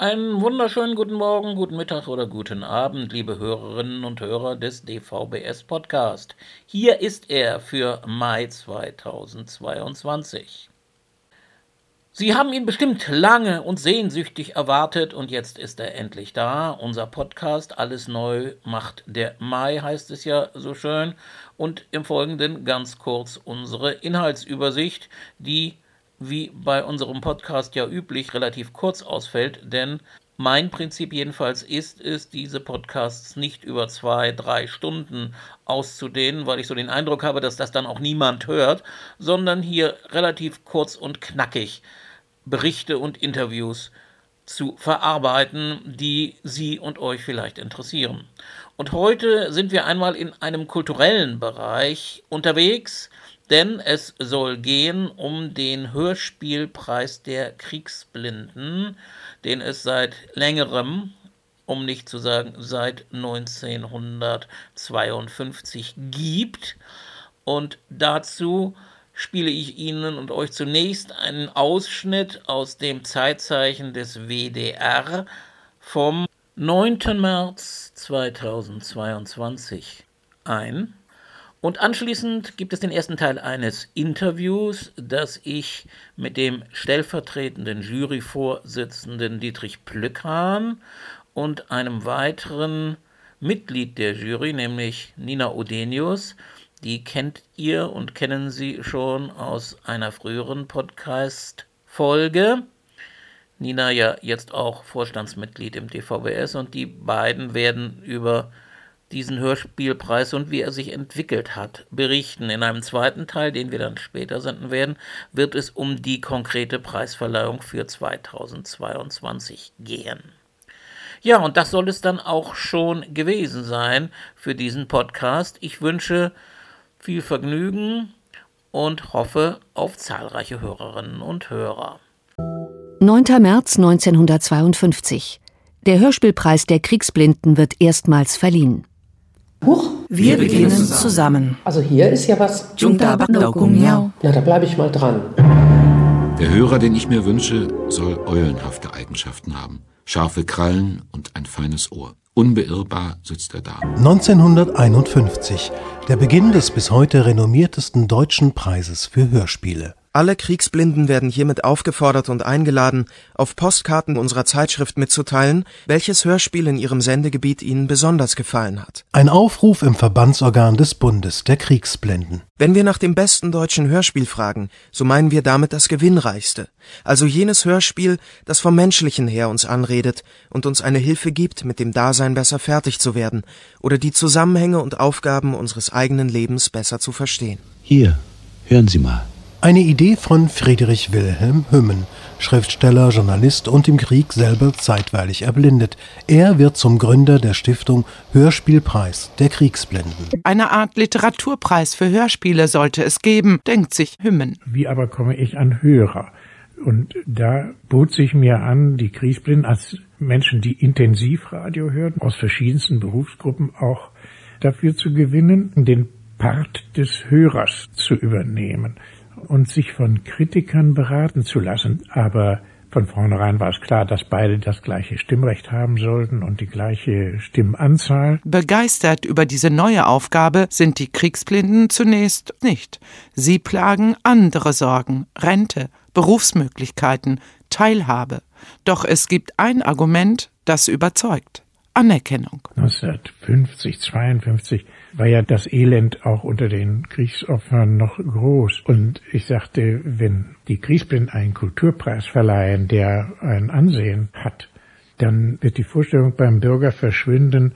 Einen wunderschönen guten Morgen, guten Mittag oder guten Abend, liebe Hörerinnen und Hörer des DVBS Podcast. Hier ist er für Mai 2022. Sie haben ihn bestimmt lange und sehnsüchtig erwartet und jetzt ist er endlich da. Unser Podcast Alles neu macht der Mai, heißt es ja so schön. Und im Folgenden ganz kurz unsere Inhaltsübersicht, die wie bei unserem Podcast ja üblich, relativ kurz ausfällt, denn mein Prinzip jedenfalls ist es, diese Podcasts nicht über zwei, drei Stunden auszudehnen, weil ich so den Eindruck habe, dass das dann auch niemand hört, sondern hier relativ kurz und knackig Berichte und Interviews zu verarbeiten, die Sie und euch vielleicht interessieren. Und heute sind wir einmal in einem kulturellen Bereich unterwegs, denn es soll gehen um den Hörspielpreis der Kriegsblinden, den es seit längerem, um nicht zu sagen seit 1952 gibt. Und dazu spiele ich Ihnen und euch zunächst einen Ausschnitt aus dem Zeitzeichen des WDR vom 9. März 2022 ein. Und anschließend gibt es den ersten Teil eines Interviews, das ich mit dem stellvertretenden Juryvorsitzenden Dietrich Plückhahn und einem weiteren Mitglied der Jury, nämlich Nina Odenius, die kennt ihr und kennen sie schon aus einer früheren Podcast-Folge. Nina ja jetzt auch Vorstandsmitglied im DVBS und die beiden werden über diesen Hörspielpreis und wie er sich entwickelt hat, berichten. In einem zweiten Teil, den wir dann später senden werden, wird es um die konkrete Preisverleihung für 2022 gehen. Ja, und das soll es dann auch schon gewesen sein für diesen Podcast. Ich wünsche viel Vergnügen und hoffe auf zahlreiche Hörerinnen und Hörer. 9. März 1952. Der Hörspielpreis der Kriegsblinden wird erstmals verliehen. Huch, wir, wir beginnen zusammen. Also hier ist ja was. Na, da bleibe ich mal dran. Der Hörer, den ich mir wünsche, soll eulenhafte Eigenschaften haben. Scharfe Krallen und ein feines Ohr. Unbeirrbar sitzt er da. 1951, der Beginn des bis heute renommiertesten deutschen Preises für Hörspiele. Alle Kriegsblinden werden hiermit aufgefordert und eingeladen, auf Postkarten unserer Zeitschrift mitzuteilen, welches Hörspiel in ihrem Sendegebiet ihnen besonders gefallen hat. Ein Aufruf im Verbandsorgan des Bundes der Kriegsblinden. Wenn wir nach dem besten deutschen Hörspiel fragen, so meinen wir damit das gewinnreichste, also jenes Hörspiel, das vom Menschlichen her uns anredet und uns eine Hilfe gibt, mit dem Dasein besser fertig zu werden oder die Zusammenhänge und Aufgaben unseres eigenen Lebens besser zu verstehen. Hier, hören Sie mal. Eine Idee von Friedrich Wilhelm Hümmen, Schriftsteller, Journalist und im Krieg selber zeitweilig erblindet. Er wird zum Gründer der Stiftung Hörspielpreis der Kriegsblinden. Eine Art Literaturpreis für Hörspiele sollte es geben, denkt sich Hümmen. Wie aber komme ich an Hörer? Und da bot sich mir an, die Kriegsblinden als Menschen, die Intensivradio hören, aus verschiedensten Berufsgruppen auch dafür zu gewinnen, den Part des Hörers zu übernehmen und sich von Kritikern beraten zu lassen. Aber von vornherein war es klar, dass beide das gleiche Stimmrecht haben sollten und die gleiche Stimmanzahl. Begeistert über diese neue Aufgabe sind die Kriegsblinden zunächst nicht. Sie plagen andere Sorgen, Rente, Berufsmöglichkeiten, Teilhabe. Doch es gibt ein Argument, das überzeugt. Anerkennung. 1950, 52 war ja das Elend auch unter den Kriegsopfern noch groß. Und ich sagte, wenn die Kriegsblinden einen Kulturpreis verleihen, der ein Ansehen hat, dann wird die Vorstellung beim Bürger verschwinden,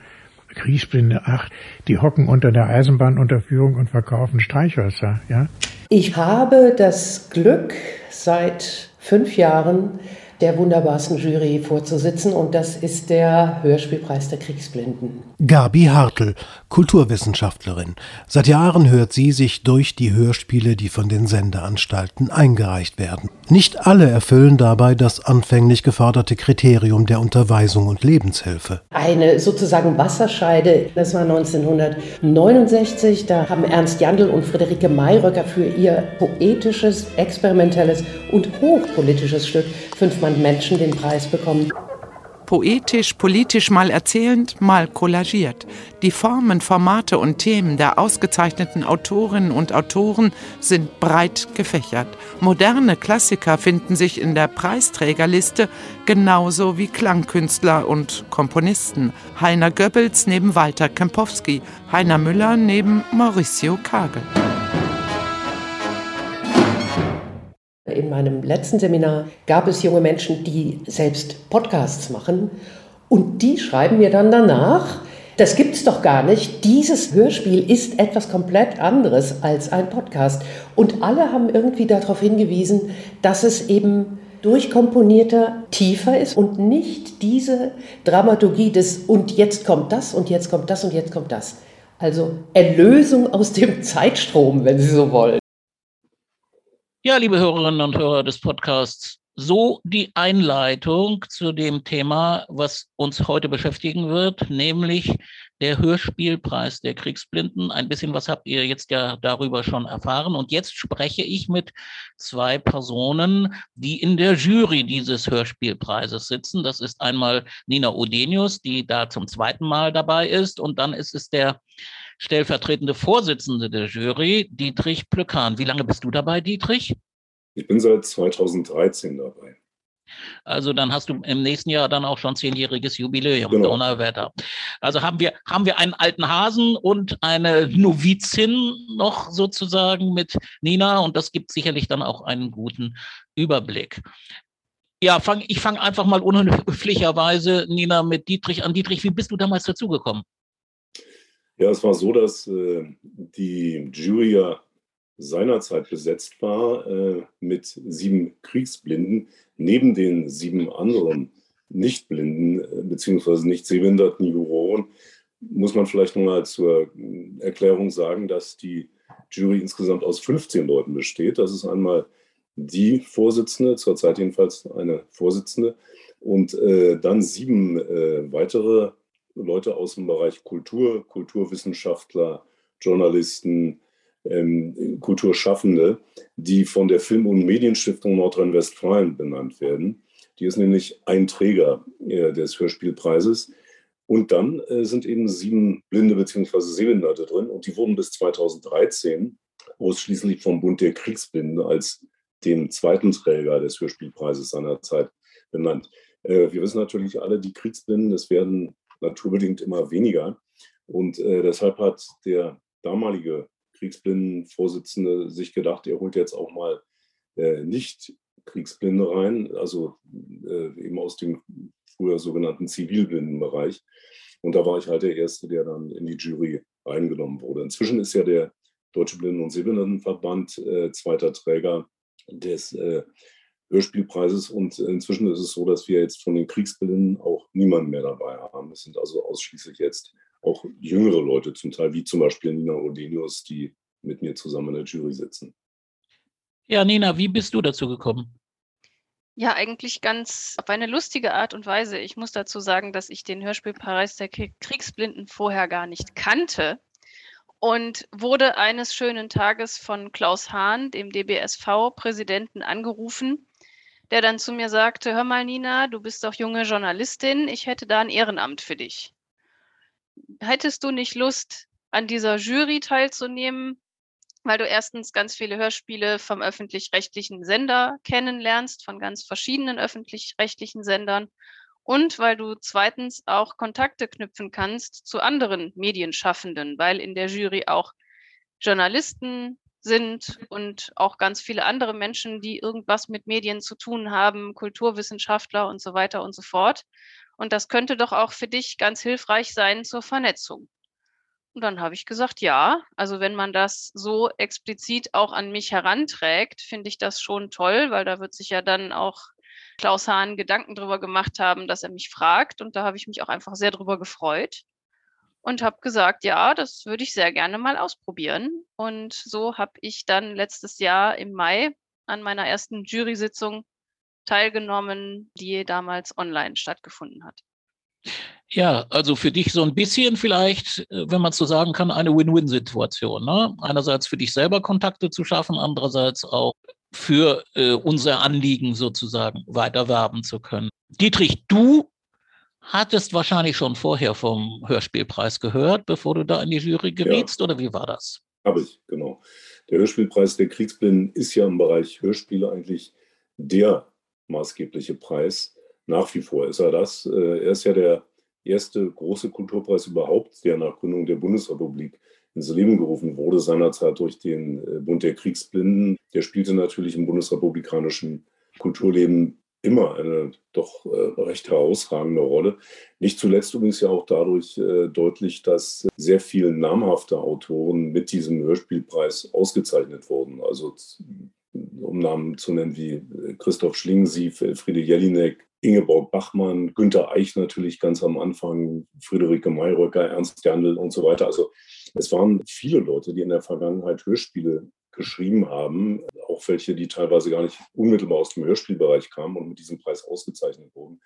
Kriegsblinde, ach, die hocken unter der Eisenbahnunterführung und verkaufen Streichhölzer, ja? Ich habe das Glück, seit fünf Jahren der wunderbarsten Jury vorzusitzen und das ist der Hörspielpreis der Kriegsblinden. Gabi Hartl, Kulturwissenschaftlerin. Seit Jahren hört sie sich durch die Hörspiele, die von den Sendeanstalten eingereicht werden. Nicht alle erfüllen dabei das anfänglich geforderte Kriterium der Unterweisung und Lebenshilfe. Eine sozusagen Wasserscheide, das war 1969, da haben Ernst Jandl und Friederike Mayröcker für ihr poetisches, experimentelles und hochpolitisches Stück Fünf Mann Menschen den Preis bekommen. Poetisch, politisch mal erzählend, mal kollagiert. Die Formen, Formate und Themen der ausgezeichneten Autorinnen und Autoren sind breit gefächert. Moderne Klassiker finden sich in der Preisträgerliste genauso wie Klangkünstler und Komponisten. Heiner Goebbels neben Walter Kempowski, Heiner Müller neben Mauricio Kagel. In meinem letzten Seminar gab es junge Menschen, die selbst Podcasts machen und die schreiben mir dann danach, das gibt es doch gar nicht. Dieses Hörspiel ist etwas komplett anderes als ein Podcast. Und alle haben irgendwie darauf hingewiesen, dass es eben durchkomponierter, tiefer ist und nicht diese Dramaturgie des und jetzt kommt das und jetzt kommt das und jetzt kommt das. Also Erlösung aus dem Zeitstrom, wenn Sie so wollen. Ja, liebe Hörerinnen und Hörer des Podcasts, so die Einleitung zu dem Thema, was uns heute beschäftigen wird, nämlich der Hörspielpreis der Kriegsblinden. Ein bisschen was habt ihr jetzt ja darüber schon erfahren. Und jetzt spreche ich mit zwei Personen, die in der Jury dieses Hörspielpreises sitzen. Das ist einmal Nina Odenius, die da zum zweiten Mal dabei ist. Und dann ist es der stellvertretende Vorsitzende der Jury, Dietrich Plöckan. Wie lange bist du dabei, Dietrich? Ich bin seit 2013 dabei. Also dann hast du im nächsten Jahr dann auch schon zehnjähriges Jubiläum, genau. Donnerwetter. Also haben wir, haben wir einen alten Hasen und eine Novizin noch sozusagen mit Nina und das gibt sicherlich dann auch einen guten Überblick. Ja, fang, ich fange einfach mal unhöflicherweise, Nina, mit Dietrich an. Dietrich, wie bist du damals dazugekommen? Ja, es war so, dass äh, die Jury ja seinerzeit besetzt war äh, mit sieben Kriegsblinden, neben den sieben anderen Nichtblinden äh, bzw. nicht sehbehinderten Juroren, muss man vielleicht nochmal zur Erklärung sagen, dass die Jury insgesamt aus 15 Leuten besteht. Das ist einmal die Vorsitzende, zurzeit jedenfalls eine Vorsitzende, und äh, dann sieben äh, weitere Leute aus dem Bereich Kultur, Kulturwissenschaftler, Journalisten, ähm, Kulturschaffende, die von der Film- und Medienstiftung Nordrhein-Westfalen benannt werden. Die ist nämlich ein Träger äh, des Hörspielpreises. Und dann äh, sind eben sieben Blinde bzw. Sehbehinderte drin und die wurden bis 2013 ausschließlich vom Bund der Kriegsblinden als dem zweiten Träger des Hörspielpreises seinerzeit benannt. Äh, wir wissen natürlich alle, die Kriegsblinden, es werden naturbedingt immer weniger. Und äh, deshalb hat der damalige Kriegsblindenvorsitzende sich gedacht, er holt jetzt auch mal äh, nicht Kriegsblinde rein, also äh, eben aus dem früher sogenannten Zivilblindenbereich. Und da war ich halt der Erste, der dann in die Jury eingenommen wurde. Inzwischen ist ja der Deutsche Blinden- und Sehbehindertenverband äh, zweiter Träger des äh, Hörspielpreises. Und inzwischen ist es so, dass wir jetzt von den Kriegsblinden auch niemanden mehr dabei haben. Es sind also ausschließlich jetzt auch jüngere Leute zum Teil, wie zum Beispiel Nina Odenius, die mit mir zusammen in der Jury sitzen. Ja, Nina, wie bist du dazu gekommen? Ja, eigentlich ganz auf eine lustige Art und Weise. Ich muss dazu sagen, dass ich den Hörspielpreis der Kriegsblinden vorher gar nicht kannte und wurde eines schönen Tages von Klaus Hahn, dem DBSV-Präsidenten, angerufen der dann zu mir sagte, hör mal Nina, du bist doch junge Journalistin, ich hätte da ein Ehrenamt für dich. Hättest du nicht Lust, an dieser Jury teilzunehmen, weil du erstens ganz viele Hörspiele vom öffentlich-rechtlichen Sender kennenlernst, von ganz verschiedenen öffentlich-rechtlichen Sendern und weil du zweitens auch Kontakte knüpfen kannst zu anderen Medienschaffenden, weil in der Jury auch Journalisten, sind und auch ganz viele andere Menschen, die irgendwas mit Medien zu tun haben, Kulturwissenschaftler und so weiter und so fort. Und das könnte doch auch für dich ganz hilfreich sein zur Vernetzung. Und dann habe ich gesagt, ja, also wenn man das so explizit auch an mich heranträgt, finde ich das schon toll, weil da wird sich ja dann auch Klaus Hahn Gedanken drüber gemacht haben, dass er mich fragt. Und da habe ich mich auch einfach sehr drüber gefreut und habe gesagt, ja, das würde ich sehr gerne mal ausprobieren. Und so habe ich dann letztes Jahr im Mai an meiner ersten Jury-Sitzung teilgenommen, die damals online stattgefunden hat. Ja, also für dich so ein bisschen vielleicht, äh, wenn man so sagen kann, eine Win-Win-Situation. Ne? Einerseits für dich selber Kontakte zu schaffen, andererseits auch für äh, unser Anliegen sozusagen weiter werben zu können. Dietrich, du hattest wahrscheinlich schon vorher vom Hörspielpreis gehört, bevor du da in die Jury gerietst, ja. oder wie war das? Habe ich, genau. Der Hörspielpreis der Kriegsblinden ist ja im Bereich Hörspiele eigentlich der maßgebliche Preis. Nach wie vor ist er das. Äh, er ist ja der erste große Kulturpreis überhaupt, der nach Gründung der Bundesrepublik ins Leben gerufen wurde, seinerzeit durch den äh, Bund der Kriegsblinden. Der spielte natürlich im bundesrepublikanischen Kulturleben immer eine doch äh, recht herausragende Rolle. Nicht zuletzt übrigens ja auch dadurch deutlich, dass sehr viele namhafte Autoren mit diesem Hörspielpreis ausgezeichnet wurden. Also um Namen zu nennen wie äh, Christoph Schlingensief, Elfriede Jelinek, Ingeborg Bachmann, Günter Eich natürlich ganz am Anfang, Friederike Mayröcker, Ernst Jandl und so weiter. Also es waren viele Leute, die in der Vergangenheit Hörspiele geschrieben haben, auch welche, die teilweise gar nicht unmittelbar aus dem Hörspielbereich kamen und mit diesem Preis ausgezeichnet wurden.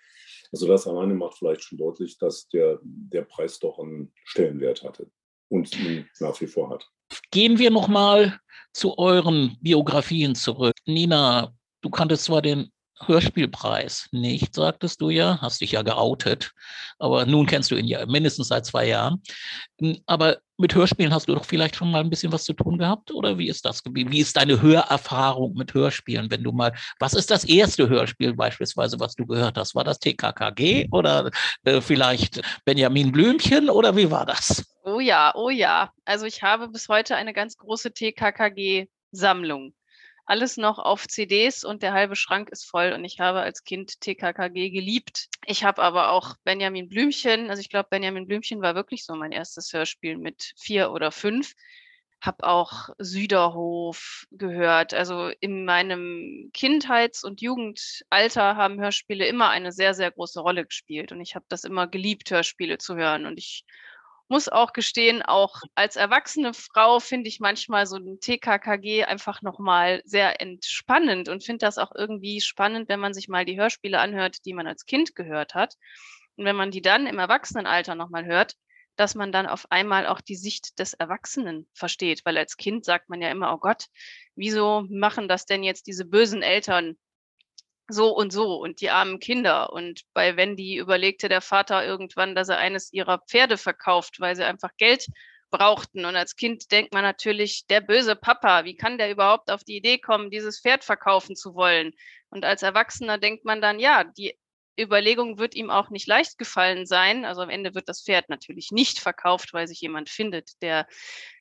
Also das alleine macht vielleicht schon deutlich, dass der, der Preis doch einen Stellenwert hatte und ihn nach wie vor hat. Gehen wir nochmal zu euren Biografien zurück. Nina, du kanntest zwar den Hörspielpreis nicht, sagtest du ja, hast dich ja geoutet, aber nun kennst du ihn ja mindestens seit zwei Jahren. Hm, aber mit Hörspielen hast du doch vielleicht schon mal ein bisschen was zu tun gehabt, oder wie ist das? Wie ist deine Hörerfahrung mit Hörspielen, wenn du mal, was ist das erste Hörspiel beispielsweise, was du gehört hast? War das TKKG oder äh, vielleicht Benjamin Blümchen oder wie war das? Oh ja, oh ja. Also ich habe bis heute eine ganz große TKKG-Sammlung alles noch auf CDs und der halbe Schrank ist voll und ich habe als Kind TKKG geliebt. Ich habe aber auch Benjamin Blümchen, also ich glaube, Benjamin Blümchen war wirklich so mein erstes Hörspiel mit vier oder fünf. Habe auch Süderhof gehört. Also in meinem Kindheits- und Jugendalter haben Hörspiele immer eine sehr, sehr große Rolle gespielt. Und ich habe das immer geliebt, Hörspiele zu hören. Und ich muss auch gestehen, auch als erwachsene Frau finde ich manchmal so ein TKKG einfach nochmal sehr entspannend und finde das auch irgendwie spannend, wenn man sich mal die Hörspiele anhört, die man als Kind gehört hat. Und wenn man die dann im Erwachsenenalter nochmal hört, dass man dann auf einmal auch die Sicht des Erwachsenen versteht. Weil als Kind sagt man ja immer, oh Gott, wieso machen das denn jetzt diese bösen Eltern? So und so und die armen Kinder. Und bei Wendy überlegte der Vater irgendwann, dass er eines ihrer Pferde verkauft, weil sie einfach Geld brauchten. Und als Kind denkt man natürlich, der böse Papa, wie kann der überhaupt auf die Idee kommen, dieses Pferd verkaufen zu wollen? Und als Erwachsener denkt man dann, ja, die Überlegung wird ihm auch nicht leicht gefallen sein. Also am Ende wird das Pferd natürlich nicht verkauft, weil sich jemand findet, der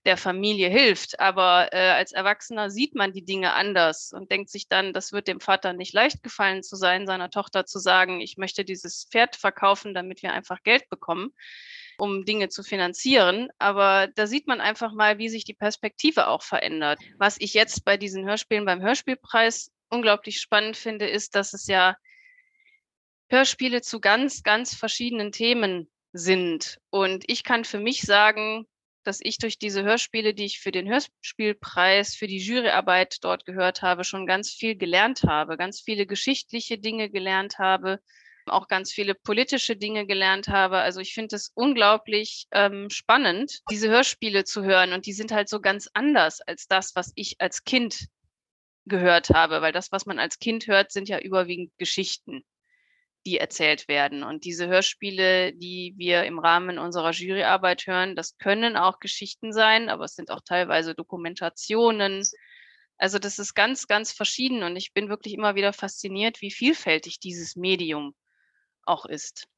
der Familie hilft. Aber äh, als Erwachsener sieht man die Dinge anders und denkt sich dann, das wird dem Vater nicht leicht gefallen zu sein, seiner Tochter zu sagen, ich möchte dieses Pferd verkaufen, damit wir einfach Geld bekommen um Dinge zu finanzieren. Aber da sieht man einfach mal, wie sich die Perspektive auch verändert. Was ich jetzt bei diesen Hörspielen beim Hörspielpreis unglaublich spannend finde, ist, dass es ja Hörspiele zu ganz, ganz verschiedenen Themen sind. Und ich kann für mich sagen, dass ich durch diese Hörspiele, die ich für den Hörspielpreis, für die Juryarbeit dort gehört habe, schon ganz viel gelernt habe, ganz viele geschichtliche Dinge gelernt habe, auch ganz viele politische Dinge gelernt habe. Also ich finde es unglaublich ähm, spannend, diese Hörspiele zu hören. Und die sind halt so ganz anders als das, was ich als Kind gehört habe, weil das, was man als Kind hört, sind ja überwiegend Geschichten die erzählt werden. Und diese Hörspiele, die wir im Rahmen unserer Juryarbeit hören, das können auch Geschichten sein, aber es sind auch teilweise Dokumentationen. Also das ist ganz, ganz verschieden und ich bin wirklich immer wieder fasziniert, wie vielfältig dieses Medium auch ist.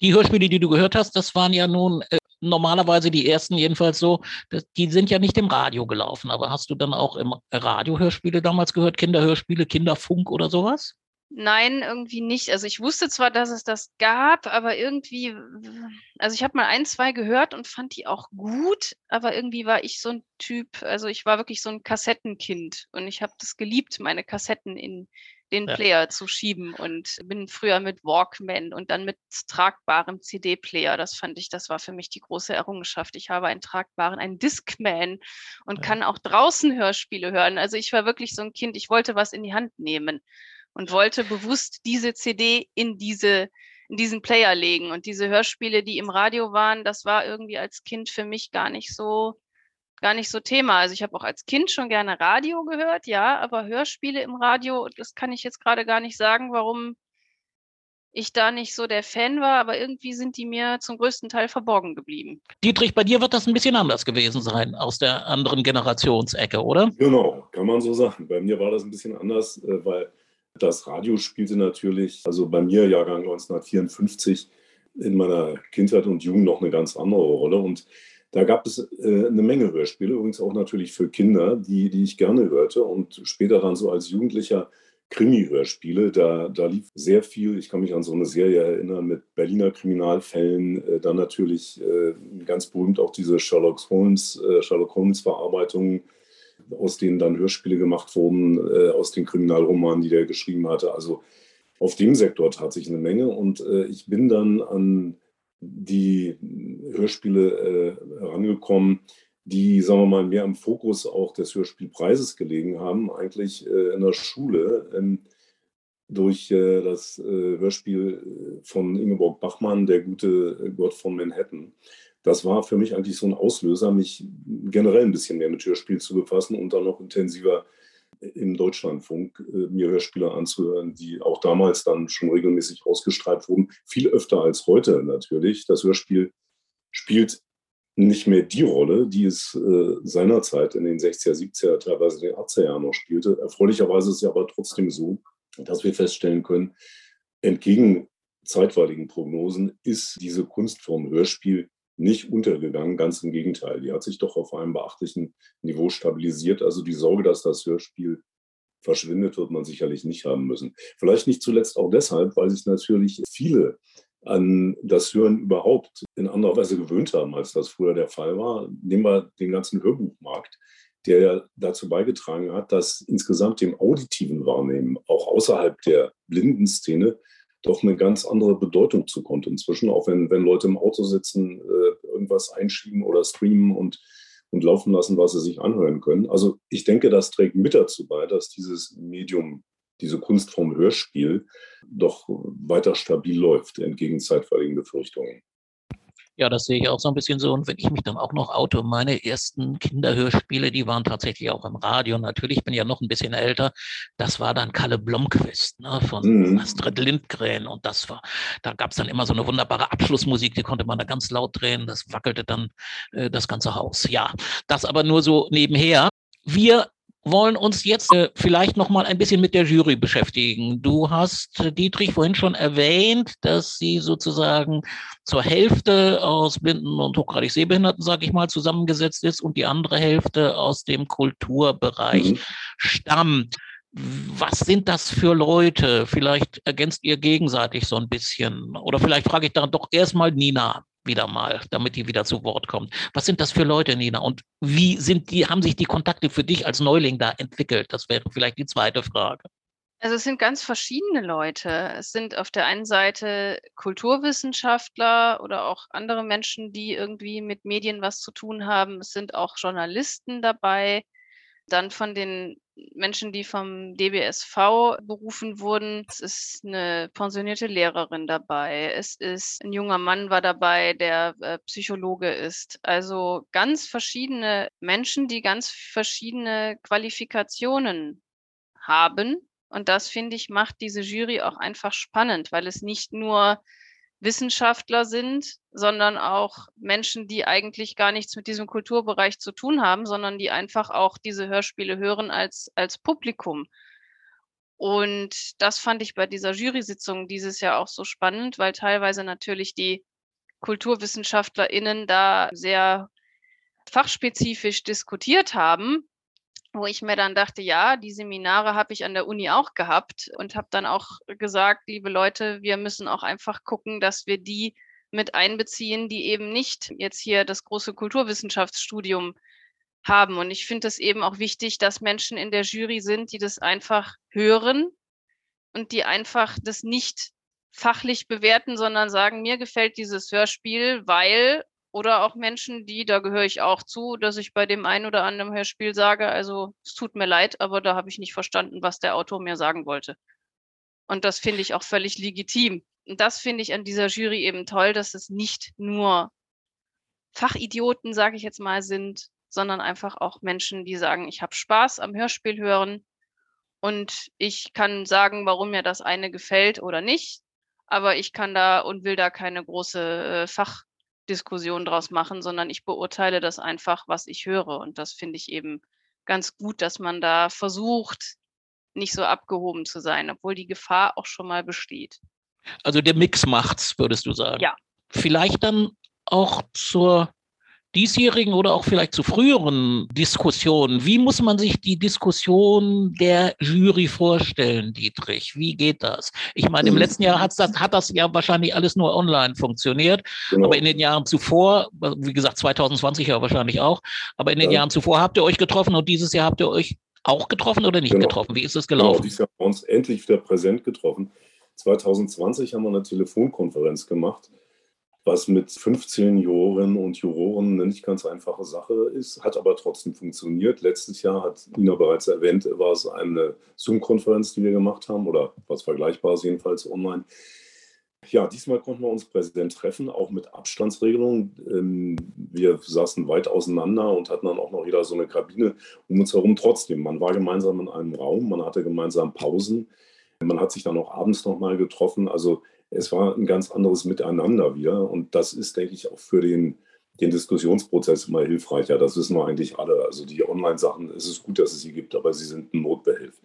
Die Hörspiele, die du gehört hast, das waren ja nun äh, normalerweise die ersten jedenfalls so, das, die sind ja nicht im Radio gelaufen, aber hast du dann auch im Radio Hörspiele damals gehört, Kinderhörspiele, Kinderfunk oder sowas? Nein, irgendwie nicht. Also ich wusste zwar, dass es das gab, aber irgendwie, also ich habe mal ein, zwei gehört und fand die auch gut, aber irgendwie war ich so ein Typ, also ich war wirklich so ein Kassettenkind und ich habe das geliebt, meine Kassetten in den ja. Player zu schieben und bin früher mit Walkman und dann mit tragbarem CD-Player. Das fand ich, das war für mich die große Errungenschaft. Ich habe einen tragbaren, einen Discman und ja. kann auch draußen Hörspiele hören. Also ich war wirklich so ein Kind, ich wollte was in die Hand nehmen und wollte bewusst diese CD in diese in diesen Player legen und diese Hörspiele, die im Radio waren, das war irgendwie als Kind für mich gar nicht so gar nicht so Thema. Also ich habe auch als Kind schon gerne Radio gehört, ja, aber Hörspiele im Radio, das kann ich jetzt gerade gar nicht sagen, warum ich da nicht so der Fan war, aber irgendwie sind die mir zum größten Teil verborgen geblieben. Dietrich, bei dir wird das ein bisschen anders gewesen sein aus der anderen Generationsecke, oder? Genau, kann man so sagen. Bei mir war das ein bisschen anders, äh, weil das Radio spielte natürlich, also bei mir Jahrgang 1954, in meiner Kindheit und Jugend noch eine ganz andere Rolle. Und da gab es äh, eine Menge Hörspiele, übrigens auch natürlich für Kinder, die, die ich gerne hörte. Und später dann so als Jugendlicher Krimi-Hörspiele. Da, da lief sehr viel. Ich kann mich an so eine Serie erinnern mit Berliner Kriminalfällen. Äh, dann natürlich äh, ganz berühmt auch diese Sherlock Holmes, äh, Sherlock Holmes-Verarbeitungen, aus denen dann Hörspiele gemacht wurden, äh, aus den Kriminalromanen, die der geschrieben hatte. Also auf dem Sektor tat sich eine Menge. Und äh, ich bin dann an die Hörspiele äh, herangekommen, die, sagen wir mal, mehr im Fokus auch des Hörspielpreises gelegen haben, eigentlich äh, in der Schule. Ähm, durch äh, das äh, Hörspiel von Ingeborg Bachmann, Der gute Gott von Manhattan. Das war für mich eigentlich so ein Auslöser, mich generell ein bisschen mehr mit Hörspiel zu befassen und dann noch intensiver im Deutschlandfunk äh, mir Hörspiele anzuhören, die auch damals dann schon regelmäßig ausgestrahlt wurden. Viel öfter als heute natürlich. Das Hörspiel spielt nicht mehr die Rolle, die es äh, seinerzeit in den 60er, 70er, teilweise in den 80er Jahren noch spielte. Erfreulicherweise ist es aber trotzdem so, dass wir feststellen können, entgegen zeitweiligen Prognosen ist diese Kunstform Hörspiel nicht untergegangen, ganz im Gegenteil. Die hat sich doch auf einem beachtlichen Niveau stabilisiert. Also die Sorge, dass das Hörspiel verschwindet, wird man sicherlich nicht haben müssen. Vielleicht nicht zuletzt auch deshalb, weil sich natürlich viele an das Hören überhaupt in anderer Weise gewöhnt haben, als das früher der Fall war. Nehmen wir den ganzen Hörbuchmarkt, der dazu beigetragen hat, dass insgesamt dem auditiven Wahrnehmen auch außerhalb der Blindenszene doch eine ganz andere Bedeutung zukommt inzwischen, auch wenn, wenn Leute im Auto sitzen, äh, irgendwas einschieben oder streamen und, und laufen lassen, was sie sich anhören können. Also ich denke, das trägt mit dazu bei, dass dieses Medium diese Kunstform Hörspiel doch weiter stabil läuft, entgegen zeitweiligen Befürchtungen. Ja, das sehe ich auch so ein bisschen so. Und wenn ich mich dann auch noch auto, meine ersten Kinderhörspiele, die waren tatsächlich auch im Radio. Natürlich, ich bin ja noch ein bisschen älter. Das war dann Kalle Blomqvist ne, von mhm. Astrid Lindgren. Und das war, da gab es dann immer so eine wunderbare Abschlussmusik, die konnte man da ganz laut drehen. Das wackelte dann äh, das ganze Haus. Ja, das aber nur so nebenher. Wir wollen uns jetzt äh, vielleicht noch mal ein bisschen mit der Jury beschäftigen. Du hast, äh, Dietrich, vorhin schon erwähnt, dass sie sozusagen zur Hälfte aus Blinden und hochgradig Sehbehinderten, sage ich mal, zusammengesetzt ist und die andere Hälfte aus dem Kulturbereich mhm. stammt. Was sind das für Leute? Vielleicht ergänzt ihr gegenseitig so ein bisschen. Oder vielleicht frage ich dann doch erstmal Nina wieder mal, damit die wieder zu Wort kommt. Was sind das für Leute, Nina? Und wie sind die, haben sich die Kontakte für dich als Neuling da entwickelt? Das wäre vielleicht die zweite Frage. Also es sind ganz verschiedene Leute. Es sind auf der einen Seite Kulturwissenschaftler oder auch andere Menschen, die irgendwie mit Medien was zu tun haben. Es sind auch Journalisten dabei. Dann von den Menschen, die vom DBSV berufen wurden. Es ist eine pensionierte Lehrerin dabei. Es ist ein junger Mann war dabei, der äh, Psychologe ist. Also ganz verschiedene Menschen, die ganz verschiedene Qualifikationen haben. Und das finde ich macht diese Jury auch einfach spannend, weil es nicht nur Wissenschaftler sind, sondern auch Menschen, die eigentlich gar nichts mit diesem Kulturbereich zu tun haben, sondern die einfach auch diese Hörspiele hören als, als Publikum. Und das fand ich bei dieser Jury-Sitzung dieses Jahr auch so spannend, weil teilweise natürlich die KulturwissenschaftlerInnen da sehr fachspezifisch diskutiert haben wo ich mir dann dachte, ja, die Seminare habe ich an der Uni auch gehabt und habe dann auch gesagt, liebe Leute, wir müssen auch einfach gucken, dass wir die mit einbeziehen, die eben nicht jetzt hier das große Kulturwissenschaftsstudium haben. Und ich finde es eben auch wichtig, dass Menschen in der Jury sind, die das einfach hören und die einfach das nicht fachlich bewerten, sondern sagen, mir gefällt dieses Hörspiel, weil oder auch Menschen, die, da gehöre ich auch zu, dass ich bei dem einen oder anderen Hörspiel sage, also es tut mir leid, aber da habe ich nicht verstanden, was der Autor mir sagen wollte. Und das finde ich auch völlig legitim. Und das finde ich an dieser Jury eben toll, dass es nicht nur Fachidioten, sage ich jetzt mal, sind, sondern einfach auch Menschen, die sagen, ich habe Spaß am Hörspiel hören und ich kann sagen, warum mir das eine gefällt oder nicht. aber ich kann da und will da keine große äh, Fachdiskussion draus machen, sondern ich beurteile das einfach, was ich höre. Und das finde ich eben ganz gut, dass man da versucht, nicht so abgehoben zu sein, obwohl die Gefahr auch schon mal besteht. Also der Mix macht's, würdest du sagen. Ja. Vielleicht dann auch zur diesjährigen oder auch vielleicht zu früheren Diskussionen. Wie muss man sich die Diskussion der Jury vorstellen, Dietrich? Wie geht das? Ich meine, im letzten Jahr hat's das, hat das ja wahrscheinlich alles nur online funktioniert, genau. aber in den Jahren zuvor, wie gesagt, 2020 ja wahrscheinlich auch, aber in den ja. Jahren zuvor habt ihr euch getroffen und dieses Jahr habt ihr euch auch getroffen oder nicht genau. getroffen? Wie ist es gelaufen? Genau, dieses Jahr haben wir uns endlich wieder präsent getroffen. 2020 haben wir eine Telefonkonferenz gemacht was mit 15 Jurorinnen und Juroren eine nicht ganz einfache Sache ist, hat aber trotzdem funktioniert. Letztes Jahr hat Nina bereits erwähnt, war es eine Zoom-Konferenz, die wir gemacht haben oder was Vergleichbares jedenfalls online. Ja, diesmal konnten wir uns präsent treffen, auch mit Abstandsregelungen. Ähm, wir saßen weit auseinander und hatten dann auch noch jeder so eine Kabine um uns herum. Trotzdem, man war gemeinsam in einem Raum, man hatte gemeinsam Pausen, man hat sich dann auch abends nochmal getroffen. Also es war ein ganz anderes Miteinander wieder. Und das ist, denke ich, auch für den, den Diskussionsprozess immer hilfreicher. Das wissen wir eigentlich alle. Also die Online-Sachen, es ist gut, dass es sie gibt, aber sie sind ein Notbehelf.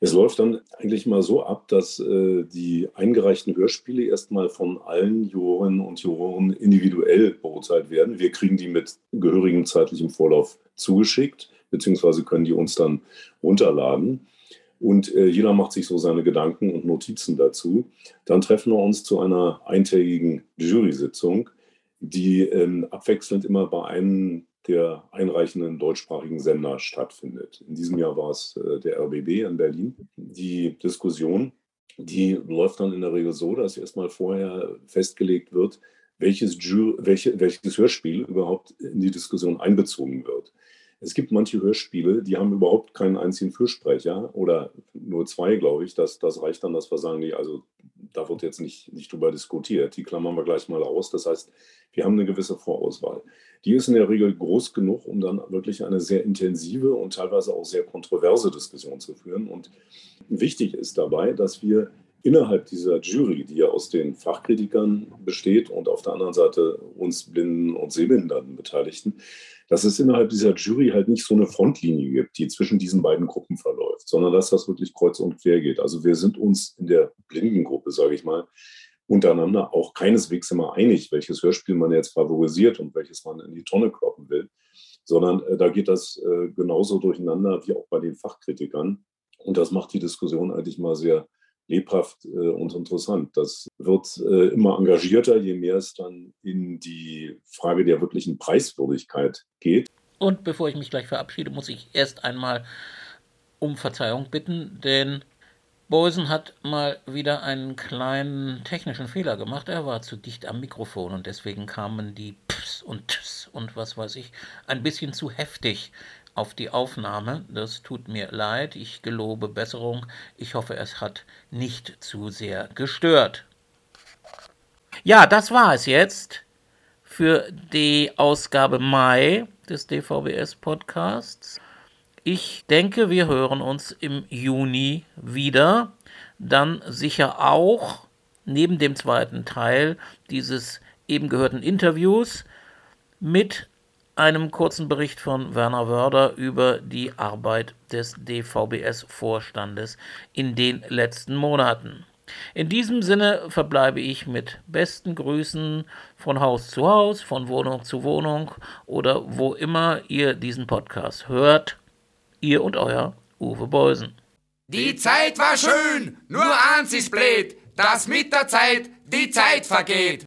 Es läuft dann eigentlich mal so ab, dass äh, die eingereichten Hörspiele erstmal von allen Jurorinnen und Juroren individuell beurteilt werden. Wir kriegen die mit gehörigem zeitlichem Vorlauf zugeschickt, beziehungsweise können die uns dann runterladen und äh, jeder macht sich so seine Gedanken und Notizen dazu. Dann treffen wir uns zu einer eintägigen Jury-Sitzung, die ähm, abwechselnd immer bei einem der einreichenden deutschsprachigen Sender stattfindet. In diesem Jahr war es äh, der RBB in Berlin. Die Diskussion, die läuft dann in der Regel so, dass erstmal vorher festgelegt wird, welches, Jury, welche, welches Hörspiel überhaupt in die Diskussion einbezogen wird. Es gibt manche Hörspiele, die haben überhaupt keinen einzigen Fürsprecher oder nur zwei, glaube ich. Das, das reicht dann, dass wir sagen, nee, also da wird jetzt nicht, nicht drüber diskutiert. Die klammern wir gleich mal aus. Das heißt, wir haben eine gewisse Vorauswahl. Die ist in der Regel groß genug, um dann wirklich eine sehr intensive und teilweise auch sehr kontroverse Diskussion zu führen. Und wichtig ist dabei, dass wir innerhalb dieser Jury, die ja aus den Fachkritikern besteht und auf der anderen Seite uns Blinden und Sehbehinderten Beteiligten, dass es innerhalb dieser Jury halt nicht so eine Frontlinie gibt, die zwischen diesen beiden Gruppen verläuft, sondern dass das wirklich kreuz und quer geht. Also wir sind uns in der Blindengruppe, sage ich mal, untereinander auch keineswegs immer einig, welches Hörspiel man jetzt favorisiert und welches man in die Tonne kloppen will, sondern äh, da geht das äh, genauso durcheinander wie auch bei den Fachkritikern. Und das macht die Diskussion eigentlich mal sehr lebhaft äh, und interessant. Das wird äh, immer engagierter, je mehr es dann in die Frage der wirklichen Preiswürdigkeit geht. Und bevor ich mich gleich verabschiede, muss ich erst einmal um Verzeihung bitten, denn Boysen hat mal wieder einen kleinen technischen Fehler gemacht. Er war zu dicht am Mikrofon und deswegen kamen die Ps und Ts und was weiß ich ein bisschen zu heftig auf die Aufnahme. Das tut mir leid. Ich gelobe Besserung. Ich hoffe, es hat nicht zu sehr gestört. Ja, das war es jetzt für die Ausgabe Mai des DVBS Podcasts. Ich denke, wir hören uns im Juni wieder. Dann sicher auch neben dem zweiten Teil dieses eben gehörten Interviews mit einem kurzen Bericht von Werner Wörder über die Arbeit des DVBS-Vorstandes in den letzten Monaten. In diesem Sinne verbleibe ich mit besten Grüßen von Haus zu Haus, von Wohnung zu Wohnung oder wo immer ihr diesen Podcast hört. Ihr und euer Uwe Beusen. Die Zeit war schön, nur eins ist blöd, dass mit der Zeit die Zeit vergeht.